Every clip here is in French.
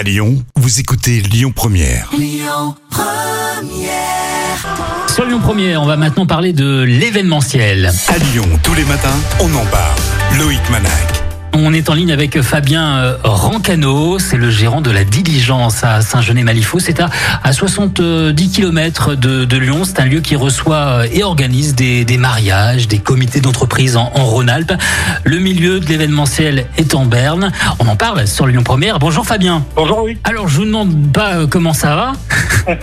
À Lyon, vous écoutez Lyon Première. Sur Lyon Première, on va maintenant parler de l'événementiel. À Lyon, tous les matins, on en parle. Loïc Manac. On est en ligne avec Fabien euh, Rancano, c'est le gérant de la diligence à Saint-Genet-Malifaux. C'est à, à 70 km de, de Lyon. C'est un lieu qui reçoit euh, et organise des, des mariages, des comités d'entreprise en, en Rhône-Alpes. Le milieu de l'événementiel est en Berne. On en parle sur Lyon Première. Bonjour Fabien. Bonjour, oui. Alors je vous demande pas euh, comment ça va.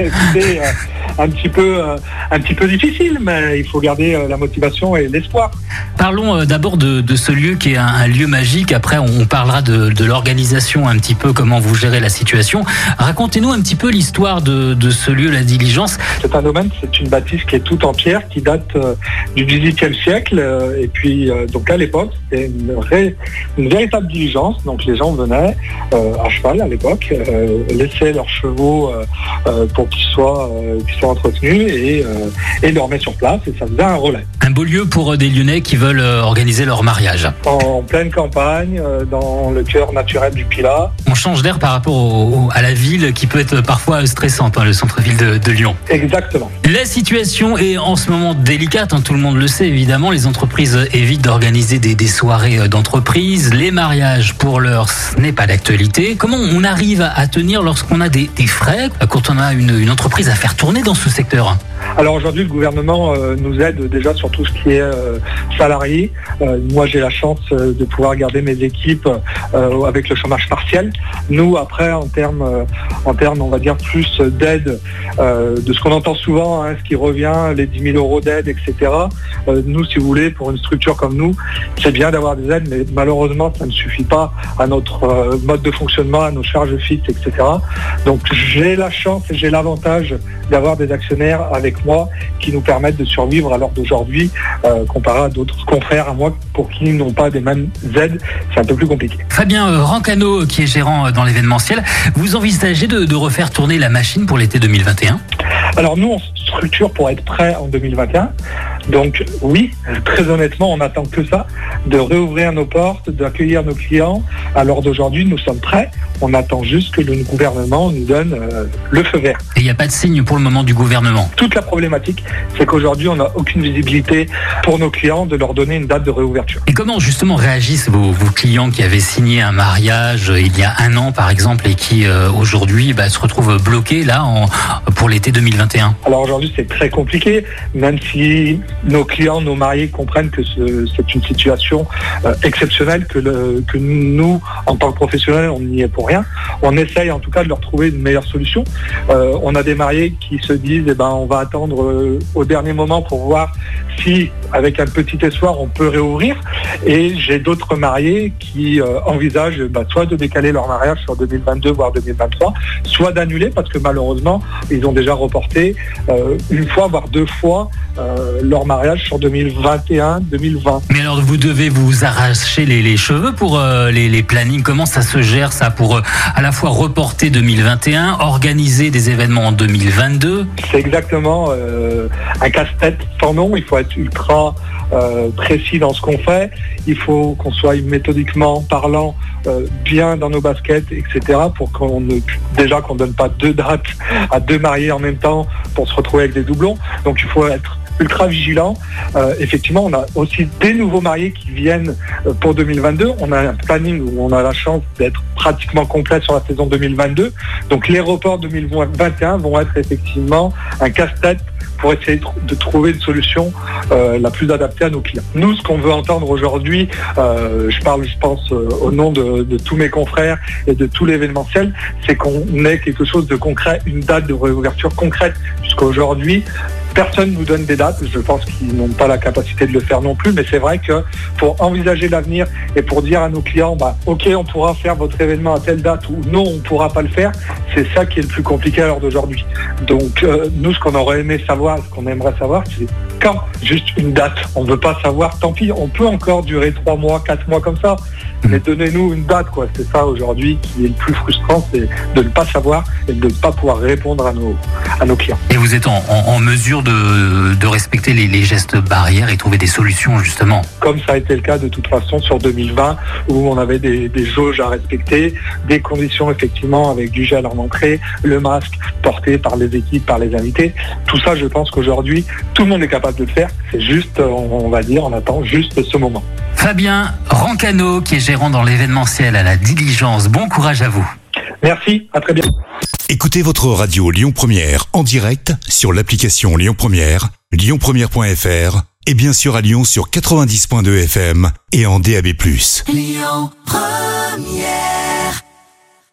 Un petit peu, euh, un petit peu difficile, mais il faut garder euh, la motivation et l'espoir. Parlons euh, d'abord de, de ce lieu qui est un, un lieu magique. Après, on parlera de, de l'organisation, un petit peu comment vous gérez la situation. Racontez-nous un petit peu l'histoire de, de ce lieu, la diligence. C'est un domaine, c'est une bâtisse qui est toute en pierre, qui date euh, du XVIIIe siècle. euh, et puis, euh, donc à l'époque, c'était une, véritable diligence. Donc les gens venaient à cheval à l'époque, laissaient leurs chevaux pour qu'ils soient, soient entretenus et, euh, et dormaient sur place. Et ça faisait un relais. Un beau lieu pour euh, des Lyonnais qui veulent euh, organiser leur mariage. En pleine campagne, euh, dans le cœur naturel du Pilat. On change d'air par rapport au- à la ville qui peut être parfois stressante, hein, le centre-ville de, de Lyon. Exactement. La situation est en ce moment délicate, hein, tout le monde le sait évidemment. Les entreprises évitent d'organiser des, des soirées d'entreprise. Les mariages, pour l'heure, ce n'est pas d'actualité. Comment on arrive à, à tenir lorsqu'on a des, des frais, quand on a une, une entreprise à faire tourner dans ce secteur Alors aujourd'hui, le gouvernement euh, nous aide déjà sur tout ce qui est euh, salarié. Euh, moi, j'ai la chance de pouvoir garder mes équipes avec le chômage partiel. Nous, après, en termes, en termes, on va dire plus d'aide, de ce qu'on entend souvent, hein, ce qui revient, les 10 000 euros d'aide, etc. Nous, si vous voulez, pour une structure comme nous, c'est bien d'avoir des aides, mais malheureusement, ça ne suffit pas à notre mode de fonctionnement, à nos charges fixes, etc. Donc, j'ai la chance et j'ai l'avantage d'avoir des actionnaires avec moi qui nous permettent de survivre à l'heure d'aujourd'hui, euh, comparé à d'autres confrères à moi pour qui n'ont pas des mêmes aides, c'est un peu plus compliqué. Fabien euh, Rancano, qui est gérant euh, dans l'événementiel, vous envisagez de, de refaire tourner la machine pour l'été 2021 Alors nous, on se structure pour être prêt en 2021. Donc oui, très honnêtement, on n'attend que ça, de réouvrir nos portes, d'accueillir nos clients. L'heure d'aujourd'hui, nous sommes prêts. On attend juste que le gouvernement nous donne euh, le feu vert. Et il n'y a pas de signe pour le moment du gouvernement. Toute la problématique, c'est qu'aujourd'hui, on n'a aucune visibilité pour nos clients de leur donner une date de réouverture. Et comment justement réagissent vos, vos clients qui avaient signé un mariage euh, il y a un an par exemple et qui euh, aujourd'hui bah, se retrouvent bloqués là en, pour l'été 2021 Alors aujourd'hui, c'est très compliqué, même si nos clients, nos mariés comprennent que ce- c'est une situation euh, exceptionnelle, que, le- que nous, en tant que professionnels, on n'y est pour rien. On essaye en tout cas de leur trouver une meilleure solution. Euh, on a des mariés qui se disent, eh ben, on va attendre euh, au dernier moment pour voir si, avec un petit espoir, on peut réouvrir. Et j'ai d'autres mariés qui euh, envisagent bah, soit de décaler leur mariage sur 2022, voire 2023, soit d'annuler parce que malheureusement, ils ont déjà reporté euh, une fois, voire deux fois, euh, leur mariage sur 2021-2020. Mais alors vous devez vous arracher les, les cheveux pour les, les plannings. Comment ça se gère ça pour à la fois reporter 2021, organiser des événements en 2022 C'est exactement un casse-tête sans nom. Il faut être ultra euh, précis dans ce qu'on fait. Il faut qu'on soit méthodiquement parlant euh, bien dans nos baskets, etc. Pour qu'on ne déjà qu'on donne pas deux dates à deux mariés en même temps pour se retrouver avec des doublons. Donc il faut être ultra vigilant. Euh, effectivement, on a aussi des nouveaux mariés qui viennent pour 2022. On a un planning où on a la chance d'être pratiquement complet sur la saison 2022. Donc les reports 2021 vont être effectivement un casse-tête pour essayer de tr- de trouver une solution euh, la plus adaptée à nos clients. Nous, ce qu'on veut entendre aujourd'hui, euh, je parle, je pense, euh, au nom de, de tous mes confrères et de tout l'événementiel, c'est qu'on ait quelque chose de concret, une date de réouverture concrète, puisqu'aujourd'hui, Personne nous donne des dates, je pense qu'ils n'ont pas la capacité de le faire non plus, mais c'est vrai que pour envisager l'avenir et pour dire à nos clients, bah, ok, on pourra faire votre événement à telle date ou non, on ne pourra pas le faire, c'est ça qui est le plus compliqué à l'heure d'aujourd'hui. Donc euh, nous, ce qu'on aurait aimé savoir, ce qu'on aimerait savoir, c'est quand Juste une date. On ne veut pas savoir, tant pis, on peut encore durer trois mois, quatre mois comme ça. Mais donnez-nous une date, quoi. C'est ça aujourd'hui qui est le plus frustrant, c'est de ne pas savoir et de ne pas pouvoir répondre à nos, à nos clients. Et vous êtes en, mesure de, de respecter les, les, gestes barrières et trouver des solutions, justement? Comme ça a été le cas de toute façon sur 2020, où on avait des, des jauges à respecter, des conditions effectivement avec du gel en entrée, le masque porté par les équipes, par les invités. Tout ça, je pense qu'aujourd'hui, tout le monde est capable de le faire. C'est juste, on va dire, on attend juste ce moment. Fabien Rancano, qui est gérant dans l'événementiel à la diligence. Bon courage à vous. Merci, à très bientôt. Écoutez votre radio Lyon Première en direct sur l'application Lyon Première, lyonpremière.fr et bien sûr à Lyon sur 90.2 FM et en DAB+. Lyon Première